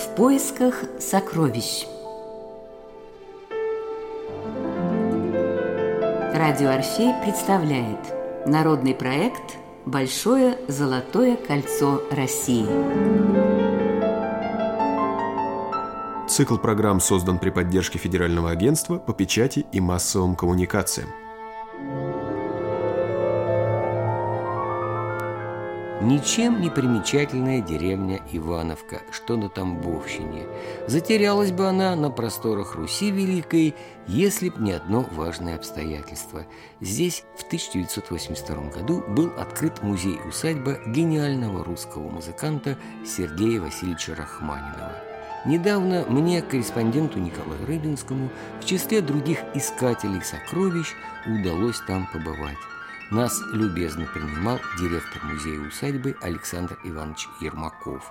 В поисках сокровищ. Радио Орфей представляет народный проект «Большое золотое кольцо России». Цикл программ создан при поддержке Федерального агентства по печати и массовым коммуникациям. Ничем не примечательная деревня Ивановка, что на Тамбовщине. Затерялась бы она на просторах Руси Великой, если б не одно важное обстоятельство. Здесь в 1982 году был открыт музей-усадьба гениального русского музыканта Сергея Васильевича Рахманинова. Недавно мне, корреспонденту Николаю Рыбинскому, в числе других искателей сокровищ удалось там побывать. Нас любезно принимал директор музея-усадьбы Александр Иванович Ермаков.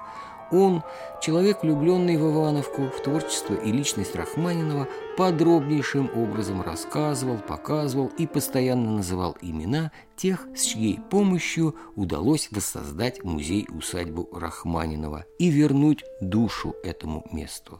Он, человек, влюбленный в Ивановку, в творчество и личность Рахманинова, подробнейшим образом рассказывал, показывал и постоянно называл имена тех, с чьей помощью удалось воссоздать музей-усадьбу Рахманинова и вернуть душу этому месту.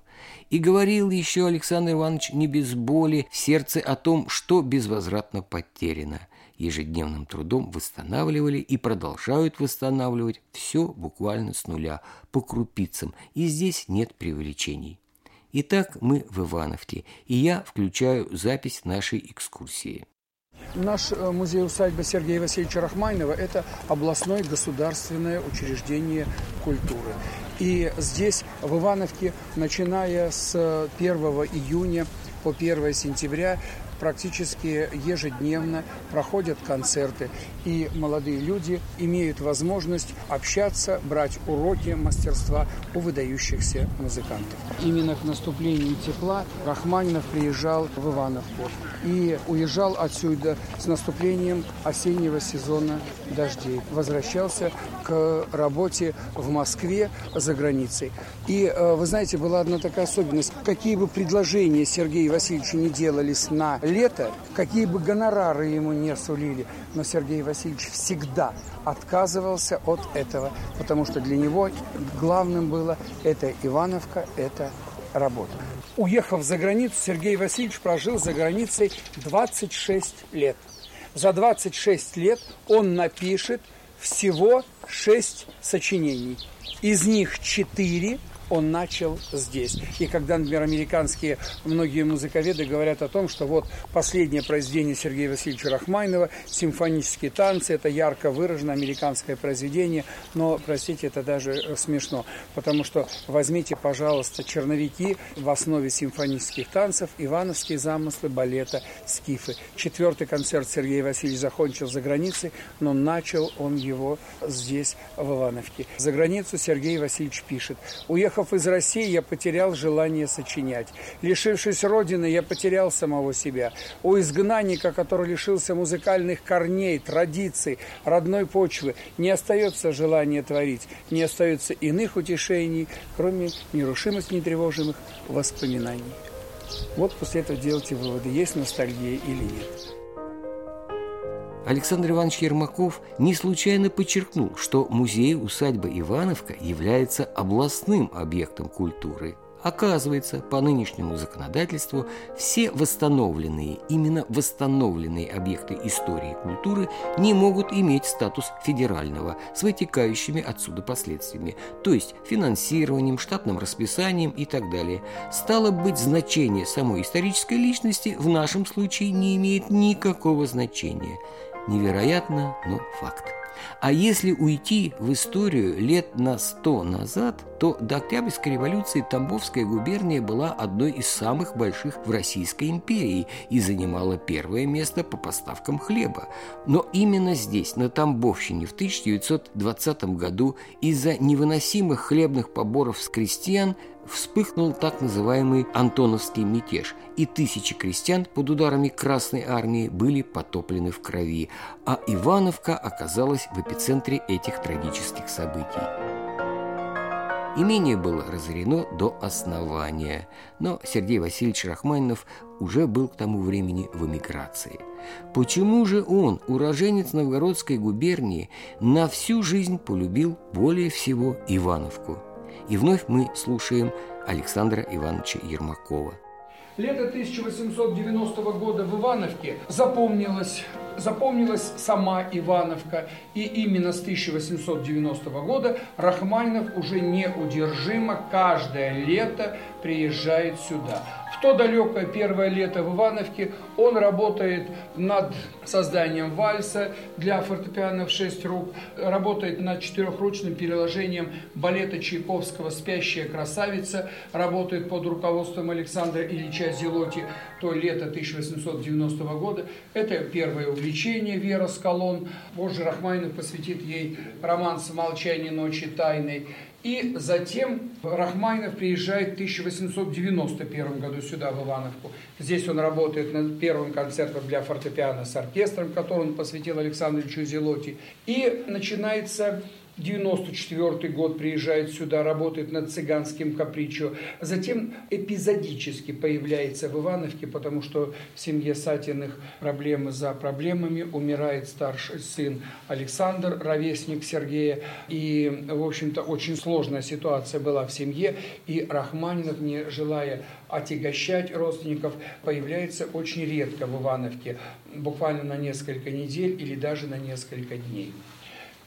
И говорил еще Александр Иванович не без боли в сердце о том, что безвозвратно потеряно – ежедневным трудом восстанавливали и продолжают восстанавливать все буквально с нуля, по крупицам, и здесь нет преувеличений. Итак, мы в Ивановке, и я включаю запись нашей экскурсии. Наш э, музей-усадьба Сергея Васильевича Рахманинова – это областное государственное учреждение культуры. И здесь, в Ивановке, начиная с 1 июня по 1 сентября, практически ежедневно проходят концерты, и молодые люди имеют возможность общаться, брать уроки мастерства у выдающихся музыкантов. Именно к наступлению тепла Рахманинов приезжал в Ивановку и уезжал отсюда с наступлением осеннего сезона дождей. Возвращался к работе в Москве за границей. И, э, вы знаете, была одна такая особенность. Какие бы предложения Сергею Васильевичу не делались на лето, какие бы гонорары ему не сулили, но Сергей Васильевич всегда отказывался от этого, потому что для него главным было это Ивановка, это работа. Уехав за границу, Сергей Васильевич прожил за границей 26 лет. За 26 лет он напишет всего 6 сочинений. Из них 4 он начал здесь. И когда, например, американские многие музыковеды говорят о том, что вот последнее произведение Сергея Васильевича Рахмайнова, симфонические танцы, это ярко выраженное американское произведение, но, простите, это даже смешно, потому что возьмите, пожалуйста, черновики в основе симфонических танцев, ивановские замыслы балета «Скифы». Четвертый концерт Сергей Васильевич закончил за границей, но начал он его здесь, в Ивановке. За границу Сергей Васильевич пишет. Уехал Уехав из России, я потерял желание сочинять. Лишившись Родины, я потерял самого себя. У изгнанника, который лишился музыкальных корней, традиций, родной почвы, не остается желания творить, не остается иных утешений, кроме нерушимых, нетревожимых воспоминаний. Вот после этого делайте выводы, есть ностальгия или нет. Александр Иванович Ермаков не случайно подчеркнул, что музей-усадьба Ивановка является областным объектом культуры. Оказывается, по нынешнему законодательству все восстановленные, именно восстановленные объекты истории и культуры не могут иметь статус федерального с вытекающими отсюда последствиями, то есть финансированием, штатным расписанием и так далее. Стало быть, значение самой исторической личности в нашем случае не имеет никакого значения – Невероятно, но факт. А если уйти в историю лет на сто назад, то до Октябрьской революции Тамбовская губерния была одной из самых больших в Российской империи и занимала первое место по поставкам хлеба. Но именно здесь, на Тамбовщине, в 1920 году из-за невыносимых хлебных поборов с крестьян вспыхнул так называемый Антоновский мятеж, и тысячи крестьян под ударами Красной Армии были потоплены в крови, а Ивановка оказалась в эпицентре этих трагических событий. Имение было разорено до основания, но Сергей Васильевич Рахманинов уже был к тому времени в эмиграции. Почему же он, уроженец Новгородской губернии, на всю жизнь полюбил более всего Ивановку – И вновь мы слушаем Александра Ивановича Ермакова. Лето 1890 года в Ивановке запомнилось запомнилась сама Ивановка, и именно с 1890 года Рахманинов уже неудержимо каждое лето приезжает сюда то далекое первое лето в Ивановке он работает над созданием вальса для фортепиано в шесть рук, работает над четырехручным переложением балета Чайковского «Спящая красавица», работает под руководством Александра Ильича Зелоти то лето 1890 года. Это первое увлечение Вера Скалон. Позже Рахманинов посвятит ей романс «Молчание ночи тайной». И затем Рахманинов приезжает в 1891 году сюда, в Ивановку. Здесь он работает над первым концертом для фортепиано с оркестром, который он посвятил Александру Ильичу Зелоти. И начинается 94 год приезжает сюда, работает над цыганским капричо. Затем эпизодически появляется в Ивановке, потому что в семье Сатиных проблемы за проблемами. Умирает старший сын Александр, ровесник Сергея. И, в общем-то, очень сложная ситуация была в семье. И Рахманинов, не желая отягощать родственников, появляется очень редко в Ивановке, буквально на несколько недель или даже на несколько дней.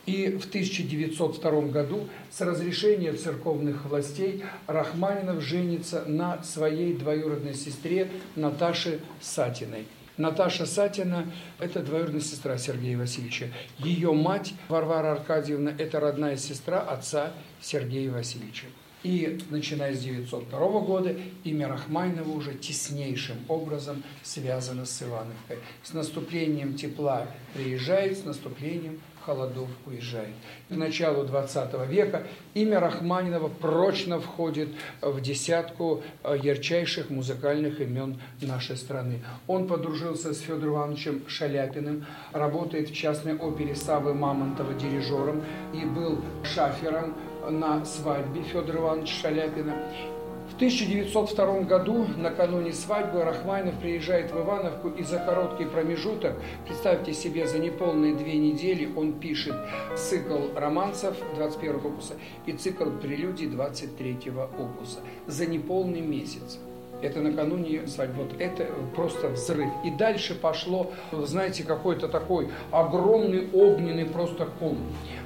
И в 1902 году с разрешения церковных властей Рахманинов женится на своей двоюродной сестре Наташе Сатиной. Наташа Сатина – это двоюродная сестра Сергея Васильевича. Ее мать Варвара Аркадьевна – это родная сестра отца Сергея Васильевича. И начиная с 1902 года имя Рахманинова уже теснейшим образом связано с Ивановкой. С наступлением тепла приезжает, с наступлением холодов уезжает. К началу 20 века имя Рахманинова прочно входит в десятку э, ярчайших музыкальных имен нашей страны. Он подружился с Федором Ивановичем Шаляпиным, работает в частной опере Савы Мамонтова дирижером и был шафером на свадьбе Федора Ивановича Шаляпина. В 1902 году, накануне свадьбы, Рахманинов приезжает в Ивановку и за короткий промежуток, представьте себе, за неполные две недели он пишет цикл романсов 21 опуса и цикл прелюдий 23 опуса. За неполный месяц. Это накануне свадьбы. Вот это просто взрыв. И дальше пошло, знаете, какой-то такой огромный огненный просто ком.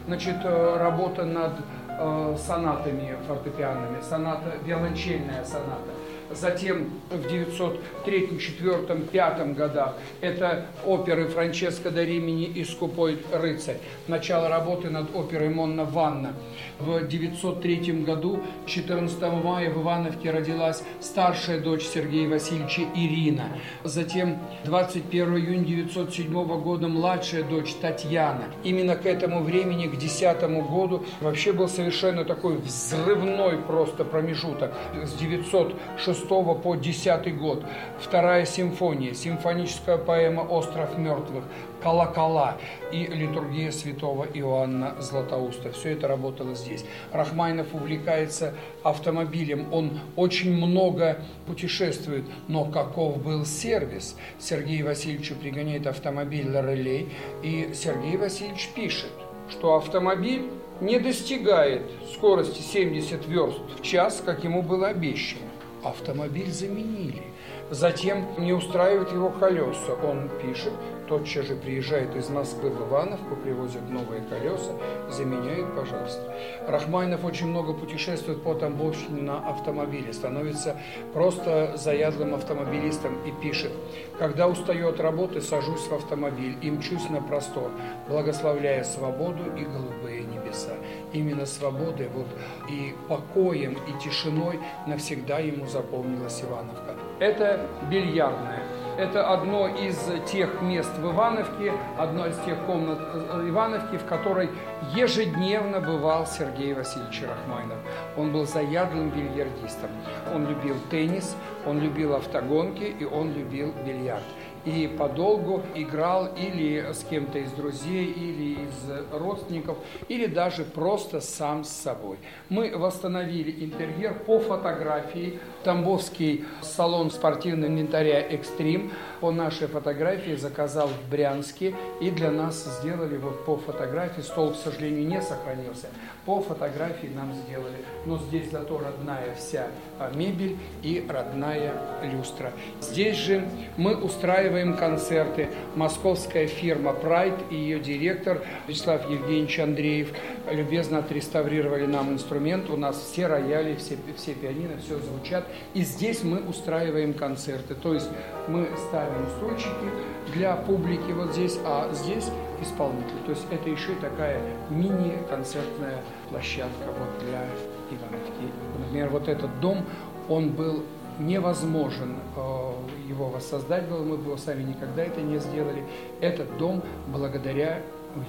Значит, э, работа над э, сонатами фортепианными, соната, виолончельная соната. Затем в 903, 4, 5 годах это оперы Франческо да Римини и «Скупой рыцарь». Начало работы над оперой Монна Ванна. В 903 году, 14 мая, в Ивановке родилась старшая дочь Сергея Васильевича Ирина. Затем 21 июня 907 года младшая дочь Татьяна. Именно к этому времени, к 10 году, вообще был совершенно такой взрывной просто промежуток. С 906 6 по 10 год. Вторая симфония, симфоническая поэма «Остров мертвых», «Колокола» и литургия святого Иоанна Златоуста. Все это работало здесь. Рахмайнов увлекается автомобилем, он очень много путешествует, но каков был сервис? Сергей Васильевич пригоняет автомобиль «Лорелей», и Сергей Васильевич пишет, что автомобиль не достигает скорости 70 верст в час, как ему было обещано автомобиль заменили. Затем не устраивает его колеса. Он пишет, тотчас же приезжает из Москвы в Ивановку, привозят новые колеса, заменяют, пожалуйста. Рахмайнов очень много путешествует по Тамбовщине на автомобиле, становится просто заядлым автомобилистом и пишет, когда устаю от работы, сажусь в автомобиль и мчусь на простор, благословляя свободу и голубые небеса. Именно свободой вот, и покоем, и тишиной навсегда ему запомнилась Ивановка. Это бильярдная. Это одно из тех мест в Ивановке, одна из тех комнат э, Ивановки, в которой ежедневно бывал Сергей Васильевич Рахмайнов. Он был заядлым бильярдистом. Он любил теннис, он любил автогонки и он любил бильярд. И подолгу играл или с кем-то из друзей, или из родственников, или даже просто сам с собой. Мы восстановили интерьер по фотографии. Тамбовский салон спортивного инвентаря «Экстрим» по нашей фотографии заказал в Брянске, и для нас сделали вот по фотографии, стол, к сожалению, не сохранился, по фотографии нам сделали. Но здесь зато родная вся мебель и родная люстра. Здесь же мы устраиваем концерты. Московская фирма Pride и ее директор Вячеслав Евгеньевич Андреев любезно отреставрировали нам инструмент. У нас все рояли, все, все пианино, все звучат. И здесь мы устраиваем концерты. То есть мы ставим стульчики для публики вот здесь, а здесь исполнители. То есть это еще такая мини-концертная площадка вот для Ивановки. Например, вот этот дом, он был невозможен э, его воссоздать было, мы бы его сами никогда это не сделали. Этот дом благодаря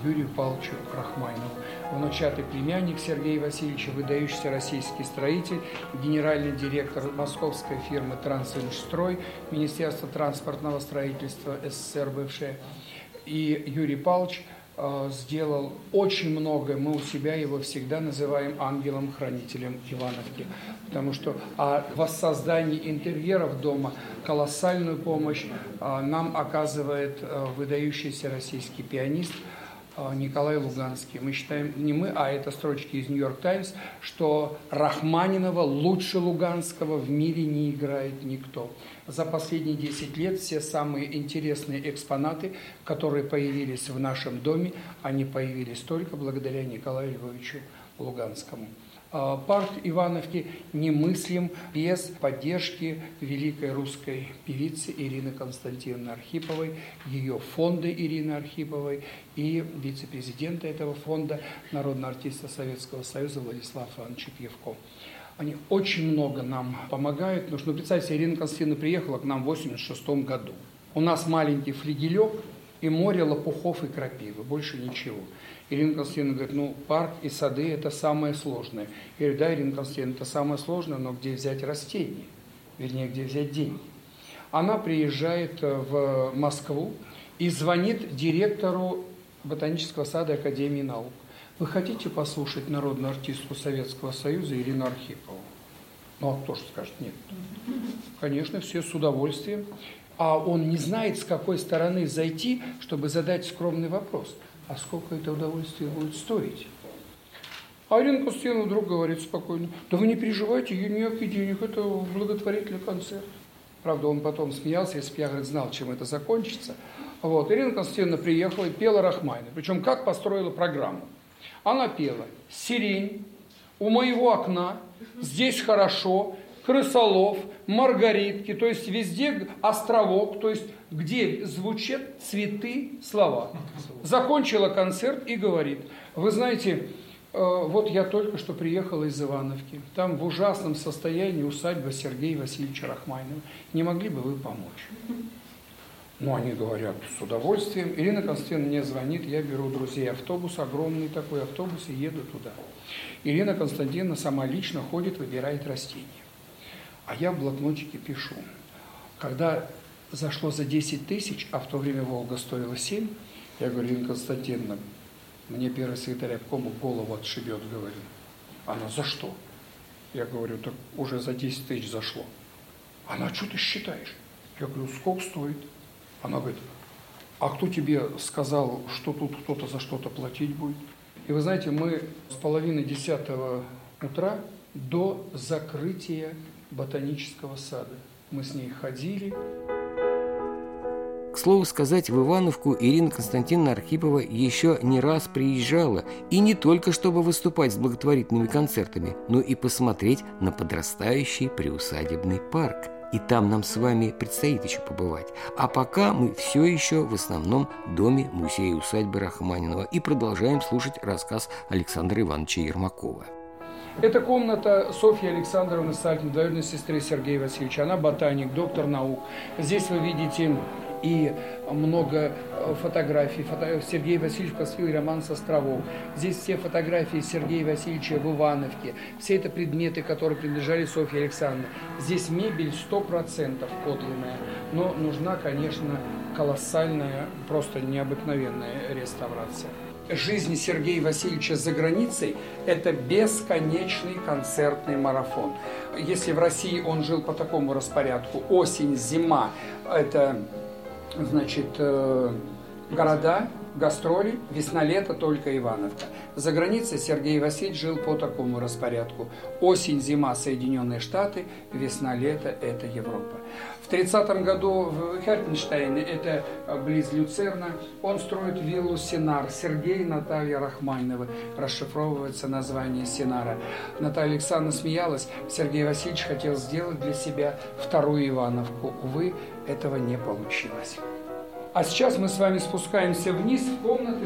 Юрию Павловичу Рахмайнову. Внучатый племянник Сергея Васильевича, выдающийся российский строитель, генеральный директор московской фирмы «Трансинжстрой», Министерство транспортного строительства СССР бывшее. И Юрий Павлович – сделал очень много. Мы у себя его всегда называем ангелом-хранителем Ивановки. Потому что о воссоздании интерьеров дома колоссальную помощь э, нам оказывает э, выдающийся российский пианист – Николай Луганский. Мы считаем, не мы, а это строчки из «Нью-Йорк Таймс», что Рахманинова лучше Луганского в мире не играет никто. За последние 10 лет все самые интересные экспонаты, которые появились в нашем доме, они появились только благодаря Николаю Львовичу Луганскому. А, парк Ивановки немыслим без поддержки великой русской певицы Ирины Константиновны Архиповой, ее фонда Ирины Архиповой и вице-президента этого фонда, народного артиста Советского Союза Владислава Ивановича Пьевко. Они очень много нам помогают, потому что, ну, представьте, Ирина Константиновна приехала к нам в 1986 году. У нас маленький флигелек и море лопухов и крапивы, больше ничего. Ирина Константиновна говорит, ну, парк и сады – это самое сложное. Я говорю, да, Ирина Константиновна, это самое сложное, но где взять растения? Вернее, где взять деньги? Она приезжает э, в Москву и звонит директору Ботанического сада Академии наук. Вы хотите послушать народную артистку Советского Союза Ирину Архипову? Ну, а кто же скажет нет? Конечно, все с удовольствием. А он не знает, с какой стороны зайти, чтобы задать скромный вопрос – а сколько это удовольствие будет стоить? А Ирина Константиновна вдруг говорит спокойно, да вы не переживайте, я никаких денег, это благотворительный концерт. Правда, он потом смеялся, если бы я говорит, знал, чем это закончится. Вот. Ирина Константиновна приехала и пела Рахмайна. Причем как построила программу? Она пела «Сирень», «У моего окна», «Здесь хорошо», крысолов, маргаритки, то есть везде островок, то есть где звучат цветы слова. Закончила концерт и говорит, вы знаете, э, вот я только что приехала из Ивановки, там в ужасном состоянии усадьба Сергея Васильевича Рахмайнова, не могли бы вы помочь? Ну, они говорят, с удовольствием. Ирина Константиновна мне звонит, я беру друзей автобус, огромный такой автобус, и еду туда. Ирина Константиновна сама лично ходит, выбирает растения. А я в блокнотике пишу. Когда зашло за 10 тысяч, а в то время «Волга» стоила 7, я говорю, Ирина Константиновна, мне первый секретарь обкома голову отшибет, говорю. Она, за что? Я говорю, так уже за 10 тысяч зашло. Она, что ты считаешь? Я говорю, сколько стоит? Она говорит, а кто тебе сказал, что тут кто-то за что-то платить будет? И вы знаете, мы с половины десятого утра до закрытия ботанического сада. Мы с ней ходили. К слову сказать, в Ивановку Ирина Константиновна Архипова еще не раз приезжала, и не только чтобы выступать с благотворительными концертами, но и посмотреть на подрастающий приусадебный парк. И там нам с вами предстоит еще побывать. А пока мы все еще в основном доме музея усадьбы Рахманинова и продолжаем слушать рассказ Александра Ивановича Ермакова. Это комната Софьи Александровны Сальтин, двоюродной сестры Сергея Васильевича. Она ботаник, доктор наук. Здесь вы видите и много э, фотографий. Фото... Сергей Васильевич посвятил роман с островов. Здесь все фотографии Сергея Васильевича в Ивановке. Все это предметы, которые принадлежали Софье Александровне. Здесь мебель 100% подлинная, но нужна, конечно, колоссальная, просто необыкновенная реставрация жизни Сергея Васильевича за границей – это бесконечный концертный марафон. Если в России он жил по такому распорядку, осень, зима – это, значит, э, города, гастроли, весна-лето только Ивановка. За границей Сергей Васильевич жил по такому распорядку. Осень-зима Соединенные Штаты, весна-лето – это Европа. В 30 году в Хертенштейне, это близ Люцерна, он строит виллу Синар. Сергей и Наталья Рахманинова. Расшифровывается название Синара. Наталья Александровна смеялась. Сергей Васильевич хотел сделать для себя вторую Ивановку. Увы, этого не получилось. А сейчас мы с вами спускаемся вниз в комнаты,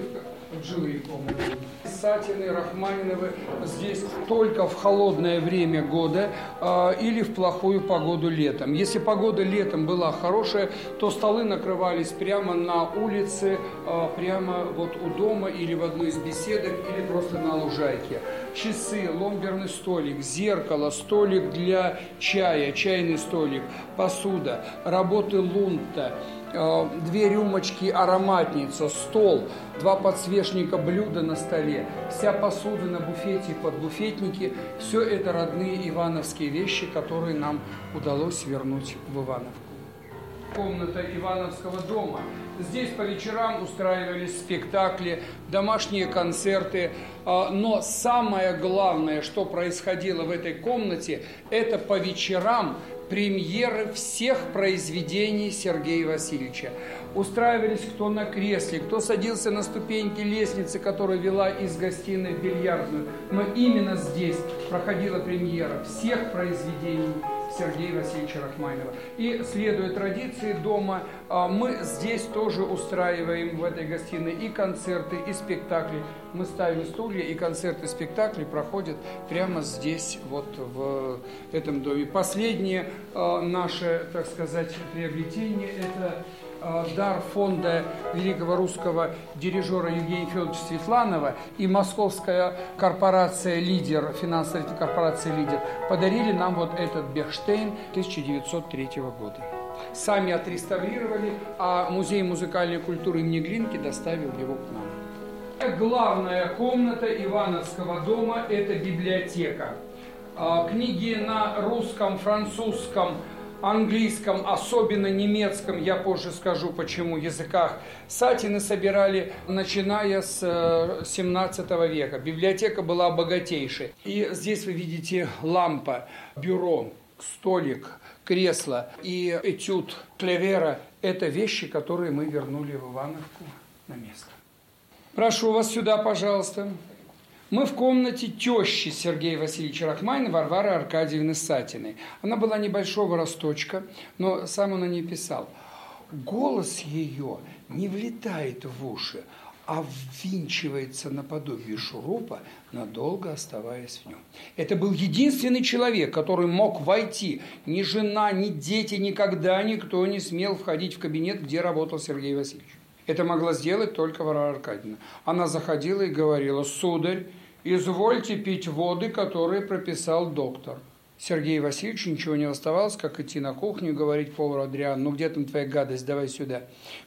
в жилые комнаты. Сатины, Рахманиновы здесь только в холодное время года э, или в плохую погоду летом. Если погода летом была хорошая, то столы накрывались прямо на улице, э, прямо вот у дома или в одной из беседок, или просто на лужайке. Часы, ломберный столик, зеркало, столик для чая, чайный столик, посуда, работы лунта – две рюмочки ароматница, стол, два подсвечника блюда на столе, вся посуда на буфете под буфетники, все это родные ивановские вещи, которые нам удалось вернуть в Ивановку. Комната Ивановского дома. Здесь по вечерам устраивались спектакли, домашние концерты. Э, но самое главное, что происходило в этой комнате, это по вечерам премьеры всех произведений Сергея Васильевича. Устраивались кто на кресле, кто садился на ступеньки лестницы, которая вела из гостиной в бильярдную. Но именно здесь проходила премьера всех произведений Сергея Васильевича Рахманинова. И, следуя традиции дома, а, мы здесь тоже устраиваем в этой гостиной и концерты, и спектакли. Мы ставим стулья, и концерты, и спектакли проходят прямо здесь, вот в этом доме. Последнее а, наше, так сказать, приобретение – это дар фонда великого русского дирижера Евгения Федоровича Светланова и московская корпорация «Лидер», финансовая корпорация «Лидер» подарили нам вот этот Бехштейн 1903 года. Сами отреставрировали, а Музей музыкальной культуры имени Глинки доставил его к нам. Главная комната Ивановского дома – это библиотека. Э, книги на русском, французском, английском, особенно немецком, я позже скажу почему, языках, сатины собирали, начиная с 17 э, века. Библиотека была богатейшей. И здесь вы видите лампа, бюро, столик, кресло и этюд клевера – это вещи, которые мы вернули в Ивановку на место. Прошу вас сюда, пожалуйста. Мы в комнате тещи Сергея Васильевича Рахманина Варвары Аркадьевны Сатиной. Она была небольшого росточка, но сам он о ней писал. Голос ее не влетает в уши, а ввинчивается наподобие шурупа, надолго оставаясь в нем. Это был единственный человек, который мог войти. Ни жена, ни дети, никогда никто не смел входить в кабинет, где работал Сергей Васильевич. Это могла сделать только Варвара Аркадьевна. Она заходила и говорила, сударь, извольте пить воды, которые прописал доктор. Сергею Васильевичу ничего не оставалось, как идти на кухню и говорить повару Адриану, ну где там твоя гадость, давай сюда.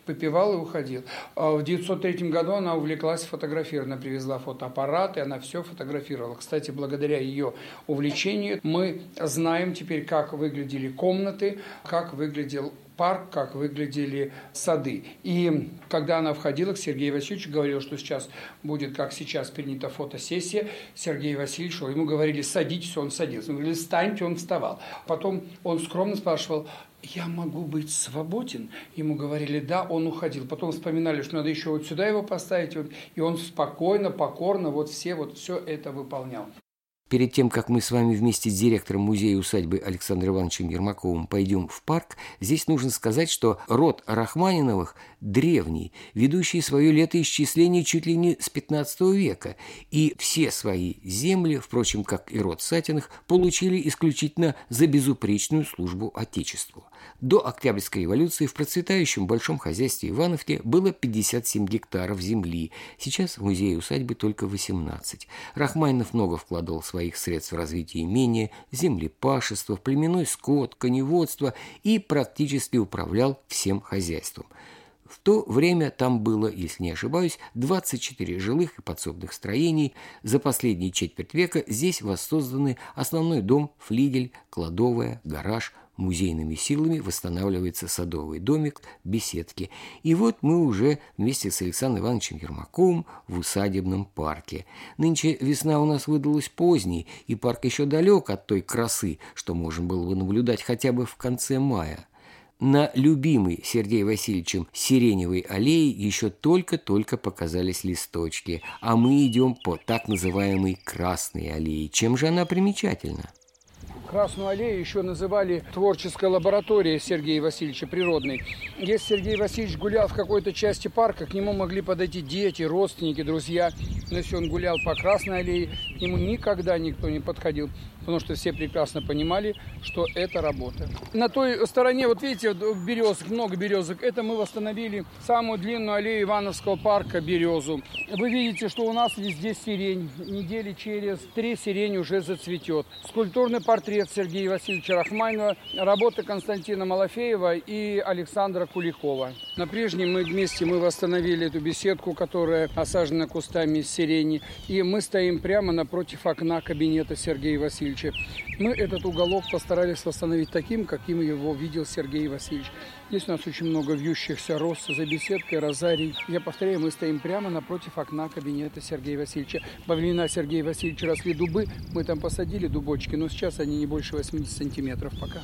Попивал и уходил. А в 1903 году она увлеклась фотографированием, она привезла фотоаппарат, и она все фотографировала. Кстати, благодаря ее увлечению мы знаем теперь, как выглядели комнаты, как выглядел парк, как выглядели сады. И когда она входила к Сергею Васильевичу, говорил, что сейчас будет, как сейчас, принята фотосессия, Сергей Васильевич, ему говорили, садитесь, он садился. Мы говорили, встаньте, он вставал. Потом он скромно спрашивал, я могу быть свободен? Ему говорили, да, он уходил. Потом вспоминали, что надо еще вот сюда его поставить, и он спокойно, покорно, вот все, вот все это выполнял. Перед тем, как мы с вами вместе с директором музея усадьбы Александром Ивановичем Ермаковым пойдем в парк, здесь нужно сказать, что род Рахманиновых древний, ведущий свое летоисчисление чуть ли не с 15 века, и все свои земли, впрочем, как и род Сатиных, получили исключительно за безупречную службу Отечеству. До Октябрьской революции в процветающем большом хозяйстве Ивановки было 57 гектаров земли, сейчас в музее усадьбы только 18. Рахманинов много вкладывал своих средств в развитие имения, землепашества, племенной скот, коневодство и практически управлял всем хозяйством. В то время там было, если не ошибаюсь, 24 жилых и подсобных строений. За последние четверть века здесь воссозданы основной дом, флигель, кладовая, гараж – музейными силами восстанавливается садовый домик, беседки. И вот мы уже вместе с Александром Ивановичем Ермаковым в усадебном парке. Нынче весна у нас выдалась поздней, и парк еще далек от той красы, что можно было бы наблюдать хотя бы в конце мая. На любимой Сергеем Васильевичем сиреневой аллее еще только-только показались листочки, а мы идем по так называемой Красной аллее. Чем же она примечательна? Красную аллею еще называли творческая лаборатория Сергея Васильевича природной. Если Сергей Васильевич гулял в какой-то части парка, к нему могли подойти дети, родственники, друзья. Но если он гулял по Красной аллее, к нему никогда никто не подходил потому что все прекрасно понимали, что это работа. На той стороне, вот видите, березок, много березок, это мы восстановили самую длинную аллею Ивановского парка, березу. Вы видите, что у нас везде сирень. Недели через три сирень уже зацветет. Скульптурный портрет Сергея Васильевича Рахманинова, работы Константина Малафеева и Александра Куликова. На прежнем мы вместе мы восстановили эту беседку, которая осажена кустами сирени. И мы стоим прямо напротив окна кабинета Сергея Васильевича Васильевича. Мы этот уголок постарались восстановить таким, каким его видел Сергей Васильевич. Здесь у нас очень много вьющихся роз за беседкой, розарий. Я повторяю, мы стоим прямо напротив окна кабинета Сергея Васильевича. Во времена Сергея Васильевича росли дубы, мы там посадили дубочки, но сейчас они не больше 80 сантиметров пока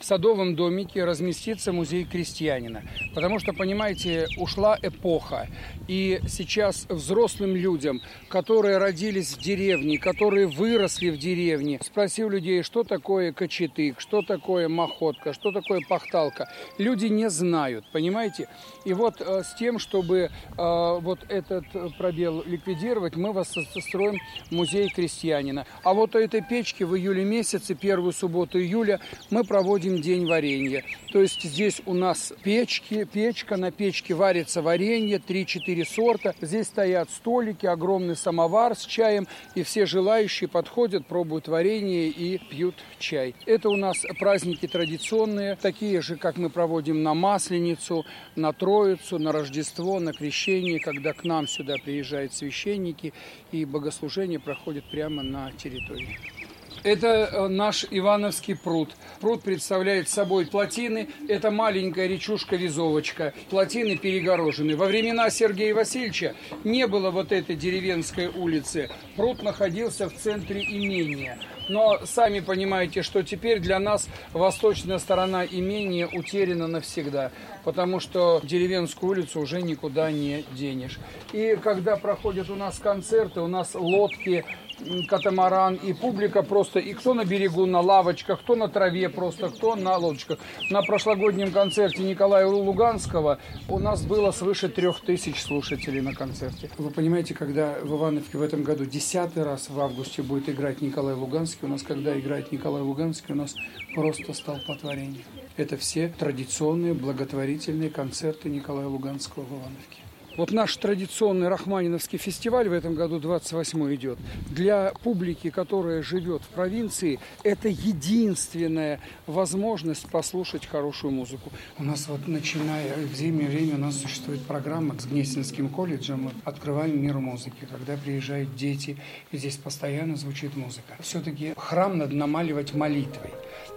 в садовом домике разместится музей крестьянина. Потому что, понимаете, ушла эпоха. И сейчас взрослым людям, которые родились в деревне, которые выросли в деревне, спросив людей, что такое кочетык, что такое махотка, что такое пахталка, люди не знают, понимаете? И вот э, с тем, чтобы э, вот этот пробел ликвидировать, мы вас строим музей крестьянина. А вот у этой печки в июле месяце, первую субботу июля, мы проводим день варенья. То есть здесь у нас печки, печка, на печке варится варенье, 3-4 сорта. Здесь стоят столики, огромный самовар с чаем, и все желающие подходят, пробуют варенье и пьют чай. Это у нас праздники традиционные, такие же, как мы проводим на Масленицу, на Троицу, на Рождество, на Крещение, когда к нам сюда приезжают священники, и богослужение проходит прямо на территории. Это э, наш Ивановский пруд. Пруд представляет собой плотины. Это маленькая речушка-везовочка. Плотины перегорожены. Во времена Сергея Васильевича не было вот этой деревенской улицы. Пруд находился в центре имения. Но сами понимаете, что теперь для нас восточная сторона имения утеряна навсегда, потому что деревенскую улицу уже никуда не денешь. И когда проходят у нас концерты, у нас лодки, катамаран, и публика просто, и кто на берегу, на лавочках, кто на траве просто, кто на лодочках. На прошлогоднем концерте Николая Луганского у нас было свыше трех тысяч слушателей на концерте. Вы понимаете, когда в Ивановке в этом году десятый раз в августе будет играть Николай Луганский, у нас когда играет Николай Луганский, у нас просто столпотворение. Это все традиционные благотворительные концерты Николая Луганского в Ивановке. Вот наш традиционный Рахманиновский фестиваль в этом году 28 идет. Для публики, которая живет в провинции, это единственная возможность послушать хорошую музыку. У нас вот начиная в зимнее время у нас существует программа с Гнесинским колледжем «Открываем мир музыки», когда приезжают дети, и здесь постоянно звучит музыка. Все-таки храм надо намаливать молитвой.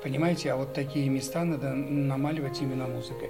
Понимаете, а вот такие места надо намаливать именно музыкой.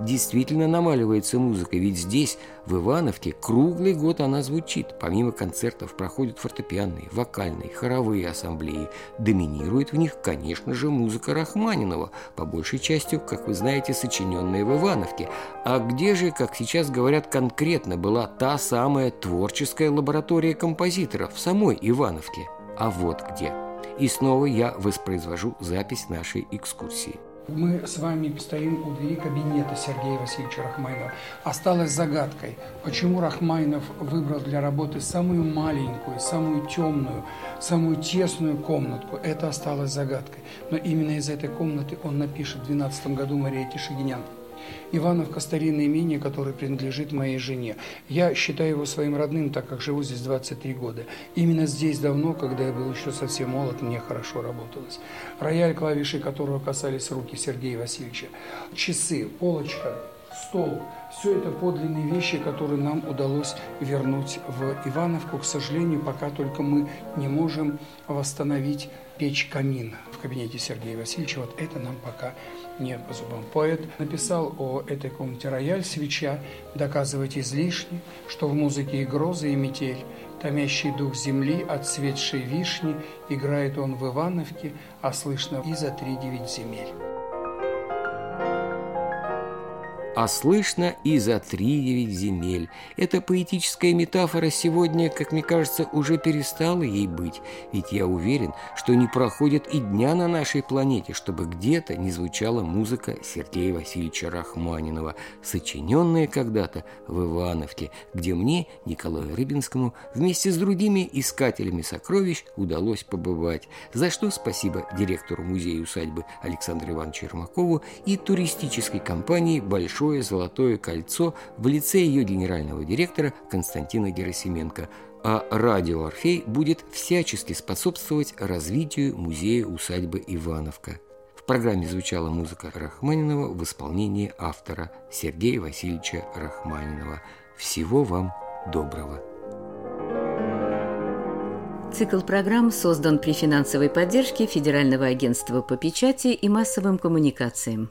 Действительно намаливается музыка, ведь здесь, в Ивановке, круглый год она звучит. Помимо концертов проходят фортепианные, вокальные, хоровые ассамблеи. Доминирует в них, конечно же, музыка Рахманинова, по большей части, как вы знаете, сочиненная в Ивановке. А где же, как сейчас говорят конкретно, была та самая творческая лаборатория композиторов в самой Ивановке? А вот где. И снова я воспроизвожу запись нашей экскурсии. Мы с вами стоим у двери кабинета Сергея Васильевича Рахмайнова. Осталось загадкой, почему Рахмайнов выбрал для работы самую маленькую, самую темную, самую тесную комнатку. Это осталось загадкой. Но именно из этой комнаты он напишет в 12 году Мария Тишигинян. Ивановка – старинное имение, которое принадлежит моей жене. Я считаю его своим родным, так как живу здесь 23 года. Именно здесь давно, когда я был еще совсем молод, мне хорошо работалось. Рояль, клавиши которого касались руки Сергея Васильевича. Часы, полочка, стол – все это подлинные вещи, которые нам удалось вернуть в Ивановку. К сожалению, пока только мы не можем восстановить печь камин в кабинете Сергея Васильевича. Вот это нам пока не по зубам. Поэт написал о этой комнате рояль, свеча, доказывать излишне, что в музыке и грозы, и метель, томящий дух земли, отцветшей вишни, играет он в Ивановке, а слышно и за три девять земель а слышно и за три девять земель. Эта поэтическая метафора сегодня, как мне кажется, уже перестала ей быть, ведь я уверен, что не проходит и дня на нашей планете, чтобы где-то не звучала музыка Сергея Васильевича Рахманинова, сочиненная когда-то в Ивановке, где мне, Николаю Рыбинскому, вместе с другими искателями сокровищ удалось побывать, за что спасибо директору музея-усадьбы Александру Ивановичу Ермакову и туристической компании «Большой большое золотое кольцо в лице ее генерального директора Константина Герасименко, а радио «Орфей» будет всячески способствовать развитию музея-усадьбы Ивановка. В программе звучала музыка Рахманинова в исполнении автора Сергея Васильевича Рахманинова. Всего вам доброго! Цикл программ создан при финансовой поддержке Федерального агентства по печати и массовым коммуникациям.